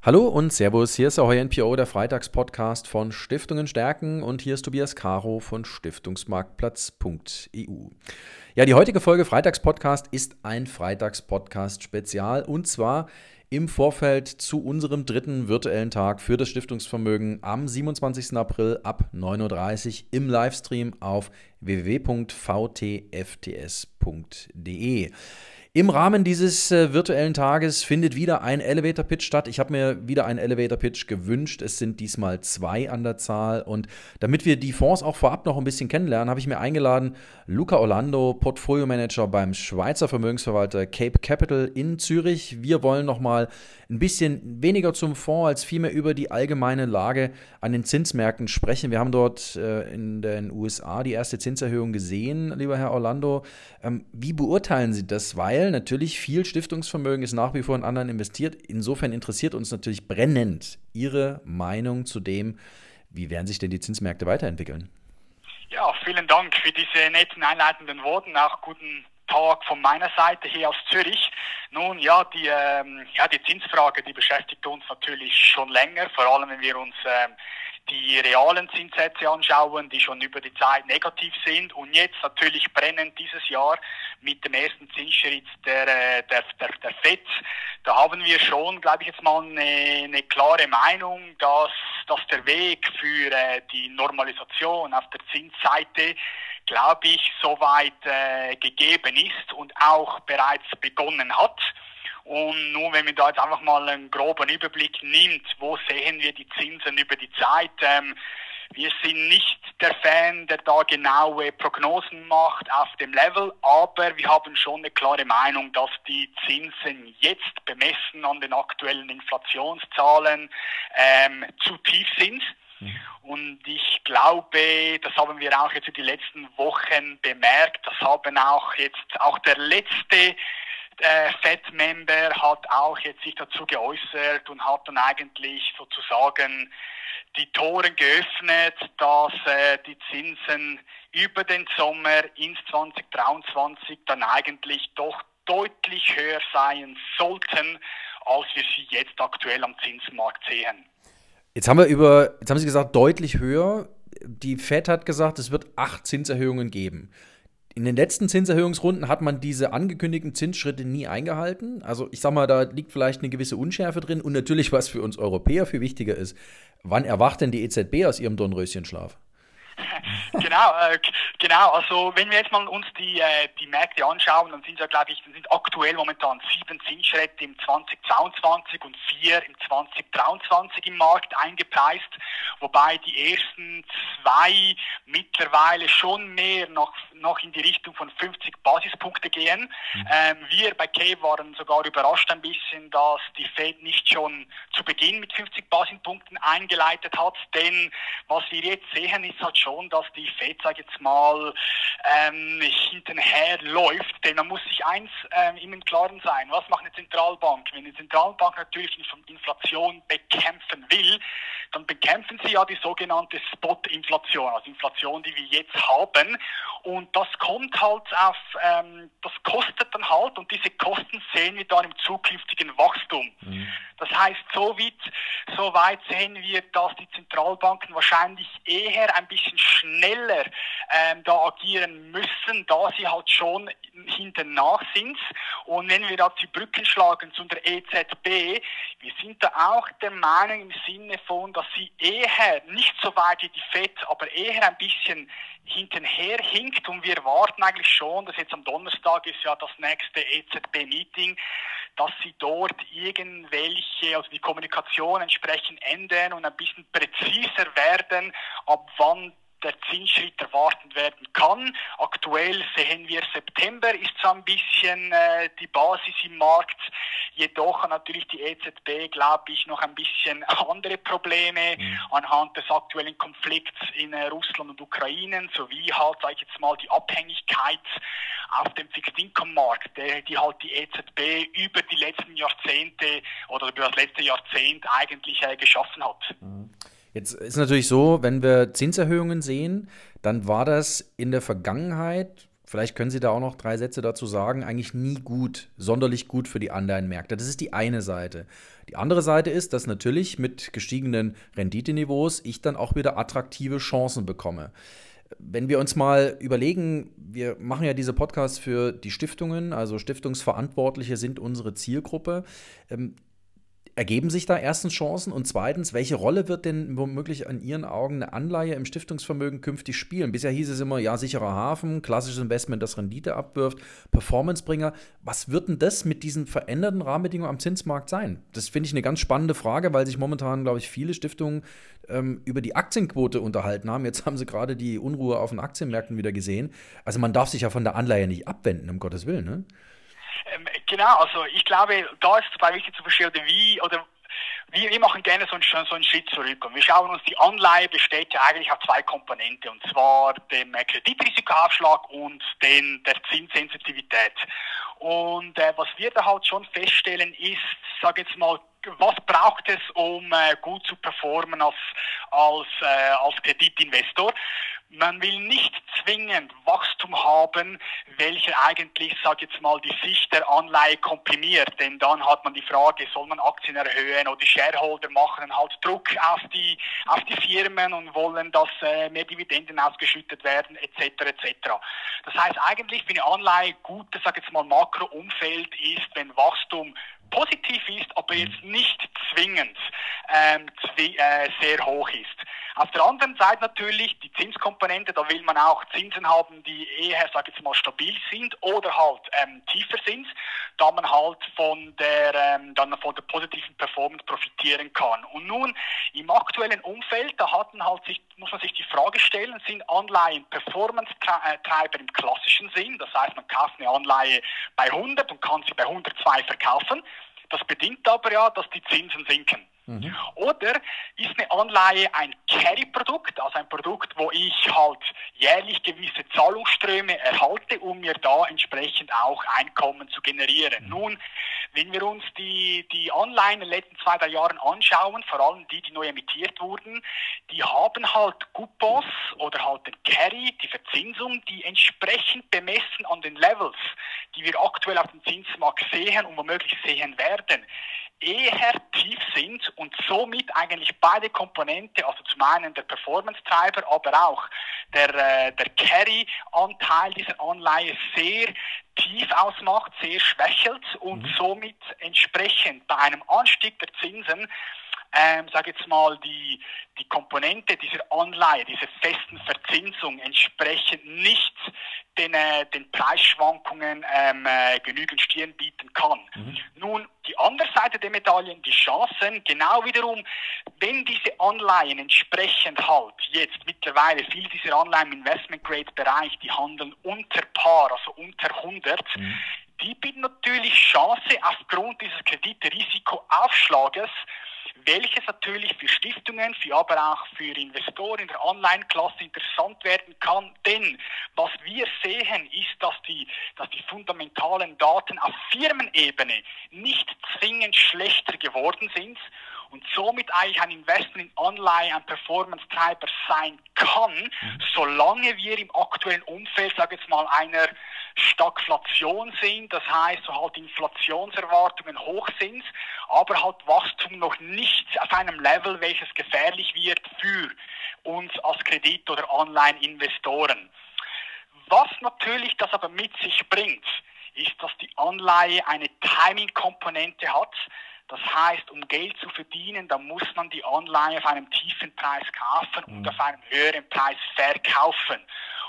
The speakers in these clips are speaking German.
Hallo und Servus, hier ist Ahoy NPO, der Freitagspodcast von Stiftungen stärken und hier ist Tobias Caro von Stiftungsmarktplatz.eu. Ja, die heutige Folge Freitagspodcast ist ein Freitagspodcast Spezial und zwar im Vorfeld zu unserem dritten virtuellen Tag für das Stiftungsvermögen am 27. April ab 9.30 Uhr im Livestream auf www.vtfts.de. Im Rahmen dieses äh, virtuellen Tages findet wieder ein Elevator Pitch statt. Ich habe mir wieder einen Elevator Pitch gewünscht. Es sind diesmal zwei an der Zahl. Und damit wir die Fonds auch vorab noch ein bisschen kennenlernen, habe ich mir eingeladen Luca Orlando, Portfolio Manager beim Schweizer Vermögensverwalter Cape Capital in Zürich. Wir wollen noch mal ein bisschen weniger zum Fonds als vielmehr über die allgemeine Lage an den Zinsmärkten sprechen. Wir haben dort äh, in den USA die erste Zinserhöhung gesehen, lieber Herr Orlando. Ähm, wie beurteilen Sie das? Weil natürlich viel Stiftungsvermögen ist nach wie vor in anderen investiert. Insofern interessiert uns natürlich brennend Ihre Meinung zu dem, wie werden sich denn die Zinsmärkte weiterentwickeln? Ja, vielen Dank für diese netten einleitenden Worte. Auch guten Tag von meiner Seite hier aus Zürich. Nun ja, die, ähm, ja, die Zinsfrage, die beschäftigt uns natürlich schon länger, vor allem wenn wir uns ähm, die realen Zinssätze anschauen, die schon über die Zeit negativ sind und jetzt natürlich brennend dieses Jahr mit dem ersten Zinsschritt der, äh, der, der, der FED. Da haben wir schon, glaube ich jetzt mal, eine, eine klare Meinung, dass, dass der Weg für äh, die Normalisation auf der Zinsseite glaube ich, soweit äh, gegeben ist und auch bereits begonnen hat. Und nur wenn man da jetzt einfach mal einen groben Überblick nimmt, wo sehen wir die Zinsen über die Zeit, ähm, wir sind nicht der Fan, der da genaue Prognosen macht auf dem Level, aber wir haben schon eine klare Meinung, dass die Zinsen jetzt bemessen an den aktuellen Inflationszahlen ähm, zu tief sind. Mhm. Und ich glaube, das haben wir auch jetzt in den letzten Wochen bemerkt, das haben auch jetzt auch der letzte äh, Fed-Member hat auch jetzt sich dazu geäußert und hat dann eigentlich sozusagen die Toren geöffnet, dass äh, die Zinsen über den Sommer ins 2023 dann eigentlich doch deutlich höher sein sollten, als wir sie jetzt aktuell am Zinsmarkt sehen. Jetzt haben wir über, jetzt haben Sie gesagt, deutlich höher. Die Fed hat gesagt, es wird acht Zinserhöhungen geben. In den letzten Zinserhöhungsrunden hat man diese angekündigten Zinsschritte nie eingehalten. Also ich sag mal, da liegt vielleicht eine gewisse Unschärfe drin. Und natürlich, was für uns Europäer viel wichtiger ist, wann erwacht denn die EZB aus ihrem Dornröschenschlaf? genau, äh, genau. Also wenn wir jetzt mal uns die, äh, die Märkte anschauen, dann sind ja, glaube ich, dann sind aktuell momentan sieben Zinsschritte im 2022 und vier im 2023 im Markt eingepreist, wobei die ersten zwei mittlerweile schon mehr noch, noch in die Richtung von 50 Basispunkte gehen. Mhm. Ähm, wir bei K waren sogar überrascht ein bisschen, dass die Fed nicht schon zu Beginn mit 50 Basispunkten eingeleitet hat, denn was wir jetzt sehen, ist halt schon dass die FED, sag jetzt mal, ähm, hintenher läuft. Denn man muss sich eins ähm, im Klaren sein. Was macht eine Zentralbank? Wenn eine Zentralbank natürlich Inflation bekämpfen will, dann bekämpfen sie ja die sogenannte Spot-Inflation, also Inflation, die wir jetzt haben. Und das kommt halt auf, ähm, das kostet dann halt und diese Kosten sehen wir dann im zukünftigen Wachstum. Mhm. Das heißt, so weit, so weit sehen wir, dass die Zentralbanken wahrscheinlich eher ein bisschen schneller ähm, da agieren müssen, da sie halt schon hinten nach sind. Und wenn wir da die Brücken schlagen zu der EZB, wir sind da auch der Meinung im Sinne von, dass sie eher nicht so weit wie die FED, aber eher ein bisschen hintenher hinkt und wir warten eigentlich schon, dass jetzt am Donnerstag ist ja das nächste EZB-Meeting, dass sie dort irgendwelche, also die Kommunikation entsprechend ändern und ein bisschen präziser werden, ab wann der Zinsschritt erwartet werden kann. Aktuell sehen wir September ist so ein bisschen äh, die Basis im Markt. Jedoch hat natürlich die EZB, glaube ich, noch ein bisschen andere Probleme mhm. anhand des aktuellen Konflikts in äh, Russland und Ukraine, sowie halt, sage ich jetzt mal, die Abhängigkeit auf dem Fixed Income Markt, der, die halt die EZB über die letzten Jahrzehnte oder über das letzte Jahrzehnt eigentlich äh, geschaffen hat. Mhm. Jetzt ist natürlich so, wenn wir Zinserhöhungen sehen, dann war das in der Vergangenheit vielleicht können Sie da auch noch drei Sätze dazu sagen, eigentlich nie gut, sonderlich gut für die Anleihenmärkte. Das ist die eine Seite. Die andere Seite ist, dass natürlich mit gestiegenen Renditeniveaus ich dann auch wieder attraktive Chancen bekomme. Wenn wir uns mal überlegen, wir machen ja diese Podcasts für die Stiftungen, also Stiftungsverantwortliche sind unsere Zielgruppe. Ergeben sich da erstens Chancen und zweitens, welche Rolle wird denn womöglich an Ihren Augen eine Anleihe im Stiftungsvermögen künftig spielen? Bisher hieß es immer, ja, sicherer Hafen, klassisches Investment, das Rendite abwirft, Performancebringer. Was wird denn das mit diesen veränderten Rahmenbedingungen am Zinsmarkt sein? Das finde ich eine ganz spannende Frage, weil sich momentan, glaube ich, viele Stiftungen ähm, über die Aktienquote unterhalten haben. Jetzt haben sie gerade die Unruhe auf den Aktienmärkten wieder gesehen. Also man darf sich ja von der Anleihe nicht abwenden, um Gottes Willen, ne? Ähm, genau, also ich glaube, da ist es dabei wichtig zu verstehen, wie oder wir, wir machen gerne so einen, so einen Schritt zurück und wir schauen uns, die Anleihe besteht ja eigentlich aus zwei Komponenten und zwar dem Kreditrisikoaufschlag und den, der Zinssensitivität. Und äh, was wir da halt schon feststellen ist, sage jetzt mal, was braucht es, um äh, gut zu performen als, als, äh, als Kreditinvestor? Man will nicht zwingend Wachstum haben, welcher eigentlich, sag jetzt mal, die Sicht der Anleihe komprimiert. Denn dann hat man die Frage, soll man Aktien erhöhen oder die Shareholder machen halt Druck auf die, auf die Firmen und wollen, dass äh, mehr Dividenden ausgeschüttet werden, etc. etc. Das heißt eigentlich für eine Anleihe gutes, sag jetzt mal, Makroumfeld ist, wenn Wachstum positiv ist, aber jetzt nicht zwingend ähm, zwi äh, sehr hoch ist. Auf der anderen Seite natürlich die Zinskomponente, da will man auch Zinsen haben, die eher, sage ich jetzt mal, stabil sind oder halt ähm, tiefer sind, da man halt von der, ähm, dann von der positiven Performance profitieren kann. Und nun im aktuellen Umfeld, da hatten halt sich, muss man sich die Frage stellen, sind Anleihen Performance-Treiber im klassischen Sinn? Das heißt, man kauft eine Anleihe bei 100 und kann sie bei 102 verkaufen. Das bedingt aber ja, dass die Zinsen sinken. Mhm. Oder ist eine Anleihe ein Carry-Produkt, also ein Produkt, wo ich halt jährlich gewisse Zahlungsströme erhalte, um mir da entsprechend auch Einkommen zu generieren. Mhm. Nun, wenn wir uns die, die Anleihen in den letzten zwei, drei Jahren anschauen, vor allem die, die neu emittiert wurden, die haben halt Coupons oder halt den Carry, die Verzinsung, die entsprechend bemessen an den Levels, die wir aktuell auf dem Zinsmarkt sehen und womöglich sehen werden, eher tief sind und somit eigentlich beide Komponente, also zum einen der Performance-Treiber, aber auch der, äh, der Carry-Anteil dieser Anleihe sehr tief ausmacht, sehr schwächelt und mhm. somit entsprechend bei einem Anstieg der Zinsen ähm, sage jetzt mal, die, die Komponente dieser Anleihe, dieser festen Verzinsung entsprechend nicht den, äh, den Preisschwankungen ähm, äh, genügend Stirn bieten kann. Mhm. Nun, die andere Seite der Medaillen, die Chancen, genau wiederum, wenn diese Anleihen entsprechend halt jetzt mittlerweile viele dieser Anleihen im Investment Grade Bereich, die handeln unter Paar, also unter 100, mhm. die bieten natürlich Chance aufgrund dieses Kreditrisikoaufschlages, welches natürlich für Stiftungen, für aber auch für Investoren in der Online-Klasse interessant werden kann. Denn was wir sehen, ist, dass die, dass die fundamentalen Daten auf Firmenebene nicht zwingend schlechter geworden sind und somit eigentlich ein Investment in Online ein Performance-Treiber sein kann, mhm. solange wir im aktuellen Umfeld, sage jetzt mal, einer Stagflation sind, das heißt, so halt Inflationserwartungen hoch sind, aber halt Wachstum noch nicht auf einem Level, welches gefährlich wird für uns als Kredit- oder Online-Investoren. Was natürlich das aber mit sich bringt, ist, dass die Anleihe eine Timing-Komponente hat. Das heißt, um Geld zu verdienen, dann muss man die Anleihe auf einem tiefen Preis kaufen und mhm. auf einem höheren Preis verkaufen.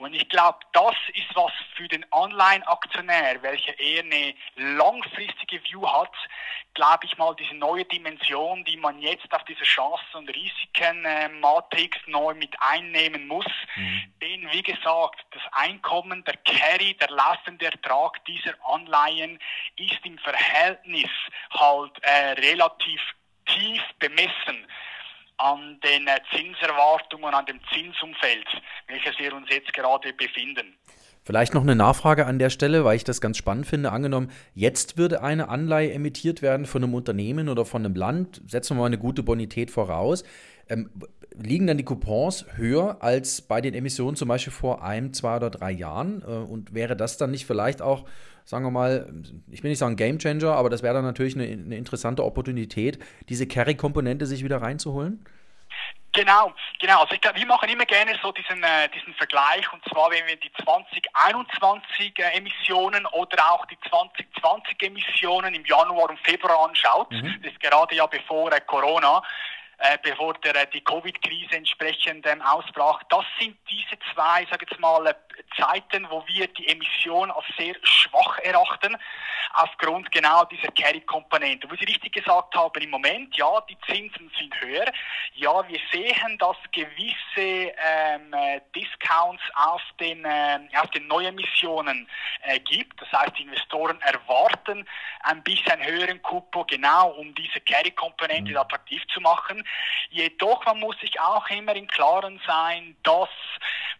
Und ich glaube, das ist was für den Online-Aktionär, welcher eher eine langfristige View hat, glaube ich mal, diese neue Dimension, die man jetzt auf diese Chancen- und Risiken-Matrix äh, neu mit einnehmen muss. Mhm. Denn, wie gesagt, das Einkommen, der Carry, der laufende Ertrag dieser Anleihen ist im Verhältnis halt äh, relativ tief bemessen an den äh, Zinserwartungen, an dem Zinsumfeld, welches wir uns jetzt gerade befinden. Vielleicht noch eine Nachfrage an der Stelle, weil ich das ganz spannend finde. Angenommen, jetzt würde eine Anleihe emittiert werden von einem Unternehmen oder von einem Land, setzen wir mal eine gute Bonität voraus. Ähm, liegen dann die Coupons höher als bei den Emissionen zum Beispiel vor einem, zwei oder drei Jahren? Äh, und wäre das dann nicht vielleicht auch, sagen wir mal, ich will nicht sagen Game Changer, aber das wäre dann natürlich eine, eine interessante Opportunität, diese Carry-Komponente sich wieder reinzuholen? Genau, genau. Also ich glaub, wir machen immer gerne so diesen, äh, diesen Vergleich und zwar, wenn wir die 2021 äh, Emissionen oder auch die 2020 Emissionen im Januar und Februar anschaut, mhm. das ist gerade ja bevor äh, Corona, äh, bevor der, äh, die Covid-Krise entsprechend ähm, ausbrach. Das sind diese zwei, sage jetzt mal, äh, Zeiten, wo wir die Emission als sehr schwach erachten, aufgrund genau dieser Carry-Komponente. Wo Sie richtig gesagt haben, im Moment, ja, die Zinsen sind höher. Ja, wir sehen, dass gewisse ähm, Discounts auf den, äh, auf den Neuemissionen äh, gibt. Das heißt, die Investoren erwarten ein bisschen höheren Coupon, genau um diese Carry-Komponente mhm. attraktiv zu machen. Jedoch, man muss sich auch immer im Klaren sein, dass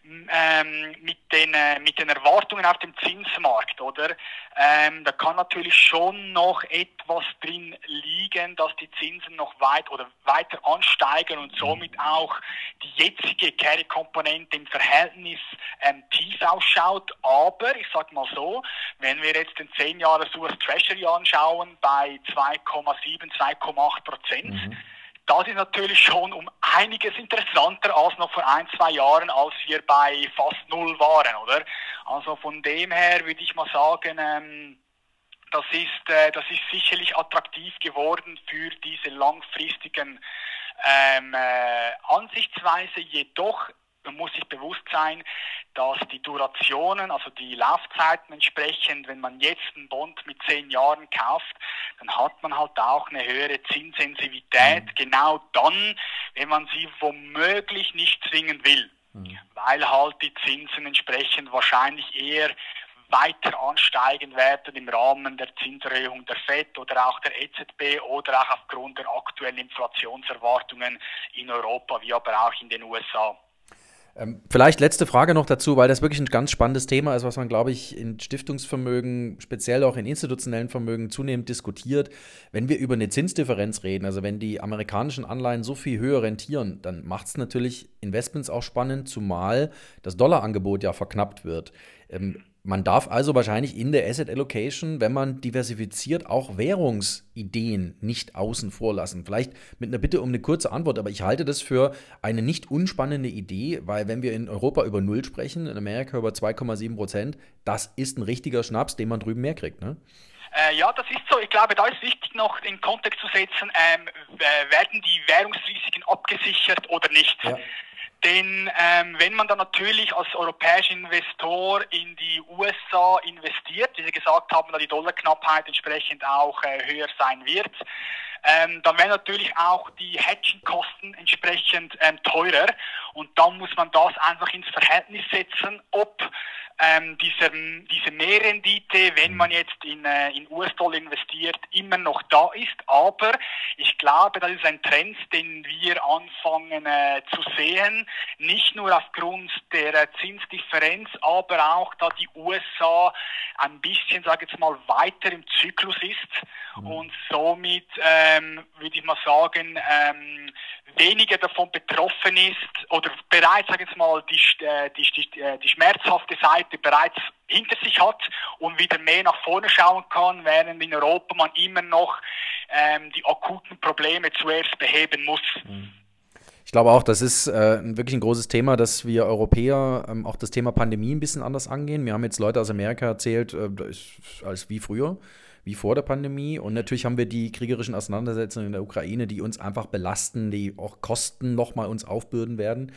ähm, mit, den, äh, mit den Erwartungen auf dem Zinsmarkt, oder? Ähm, da kann natürlich schon noch etwas drin liegen, dass die Zinsen noch weit oder weiter ansteigen und somit auch die jetzige Carry-Komponente im Verhältnis ähm, tief ausschaut. Aber ich sage mal so, wenn wir jetzt den 10 Jahres US Treasury anschauen bei 2,7, 2,8 Prozent, mhm das ist natürlich schon um einiges interessanter als noch vor ein, zwei Jahren, als wir bei fast null waren, oder? Also von dem her würde ich mal sagen, ähm, das ist, äh, das ist sicherlich attraktiv geworden für diese langfristigen ähm, äh, Ansichtsweise. Jedoch man muss sich bewusst sein, dass die Durationen, also die Laufzeiten entsprechend, wenn man jetzt einen Bond mit zehn Jahren kauft, dann hat man halt auch eine höhere Zinssensivität, mhm. genau dann, wenn man sie womöglich nicht zwingen will, mhm. weil halt die Zinsen entsprechend wahrscheinlich eher weiter ansteigen werden im Rahmen der Zinserhöhung der FED oder auch der EZB oder auch aufgrund der aktuellen Inflationserwartungen in Europa wie aber auch in den USA. Ähm, vielleicht letzte Frage noch dazu, weil das wirklich ein ganz spannendes Thema ist, was man, glaube ich, in Stiftungsvermögen, speziell auch in institutionellen Vermögen zunehmend diskutiert. Wenn wir über eine Zinsdifferenz reden, also wenn die amerikanischen Anleihen so viel höher rentieren, dann macht es natürlich Investments auch spannend, zumal das Dollarangebot ja verknappt wird. Ähm, man darf also wahrscheinlich in der Asset Allocation, wenn man diversifiziert, auch Währungsideen nicht außen vor lassen. Vielleicht mit einer Bitte um eine kurze Antwort, aber ich halte das für eine nicht unspannende Idee, weil wenn wir in Europa über Null sprechen, in Amerika über 2,7 Prozent, das ist ein richtiger Schnaps, den man drüben mehr kriegt. Ne? Äh, ja, das ist so. Ich glaube, da ist wichtig noch in Kontext zu setzen, ähm, werden die Währungsrisiken abgesichert oder nicht. Ja. Denn ähm, wenn man dann natürlich als europäischer Investor in die USA investiert, wie Sie gesagt haben, da die Dollarknappheit entsprechend auch äh, höher sein wird, ähm, dann werden natürlich auch die Hedging-Kosten entsprechend ähm, teurer. Und dann muss man das einfach ins Verhältnis setzen, ob ähm, diese, diese Mehrrendite, wenn man jetzt in, äh, in US-Dollar investiert, immer noch da ist. Aber ich glaube, das ist ein Trend, den wir anfangen äh, zu sehen, nicht nur aufgrund der äh, Zinsdifferenz, aber auch, da die USA ein bisschen, sage ich jetzt mal, weiter im Zyklus ist mhm. und somit, ähm, würde ich mal sagen, ähm, weniger davon betroffen ist oder bereits, sage ich jetzt mal, die, äh, die, die, äh, die schmerzhafte Seite bereits hinter sich hat und wieder mehr nach vorne schauen kann, während in Europa man immer noch ähm, die akuten Probleme zuerst beheben muss. Mhm. Ich glaube auch, das ist äh, wirklich ein großes Thema, dass wir Europäer ähm, auch das Thema Pandemie ein bisschen anders angehen. Wir haben jetzt Leute aus Amerika erzählt, äh, als wie früher wie vor der Pandemie. Und natürlich haben wir die kriegerischen Auseinandersetzungen in der Ukraine, die uns einfach belasten, die auch Kosten nochmal uns aufbürden werden.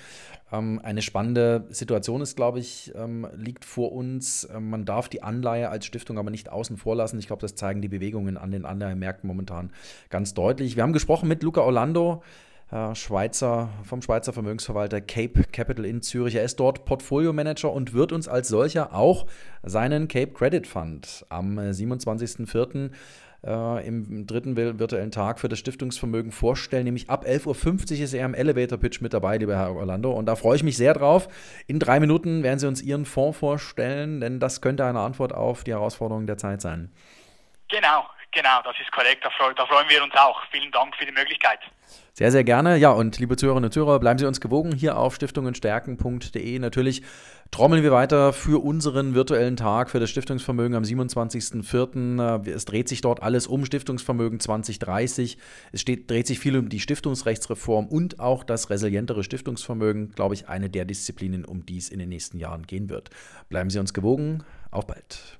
Ähm, eine spannende Situation ist, glaube ich, ähm, liegt vor uns. Ähm, man darf die Anleihe als Stiftung aber nicht außen vor lassen. Ich glaube, das zeigen die Bewegungen an den Anleihemärkten momentan ganz deutlich. Wir haben gesprochen mit Luca Orlando. Schweizer, vom Schweizer Vermögensverwalter Cape Capital in Zürich. Er ist dort Portfolio-Manager und wird uns als solcher auch seinen Cape Credit Fund am 27.04. Äh, im dritten virtuellen Tag für das Stiftungsvermögen vorstellen. Nämlich ab 11.50 Uhr ist er im Elevator Pitch mit dabei, lieber Herr Orlando. Und da freue ich mich sehr drauf. In drei Minuten werden Sie uns Ihren Fonds vorstellen, denn das könnte eine Antwort auf die Herausforderungen der Zeit sein. Genau, Genau, das ist korrekt. Da, freu, da freuen wir uns auch. Vielen Dank für die Möglichkeit. Sehr, sehr gerne. Ja, und liebe Zuhörerinnen und Zuhörer, bleiben Sie uns gewogen hier auf stiftungenstärken.de. Natürlich trommeln wir weiter für unseren virtuellen Tag für das Stiftungsvermögen am 27.04. Es dreht sich dort alles um Stiftungsvermögen 2030. Es steht, dreht sich viel um die Stiftungsrechtsreform und auch das resilientere Stiftungsvermögen, glaube ich, eine der Disziplinen, um die es in den nächsten Jahren gehen wird. Bleiben Sie uns gewogen. Auf bald.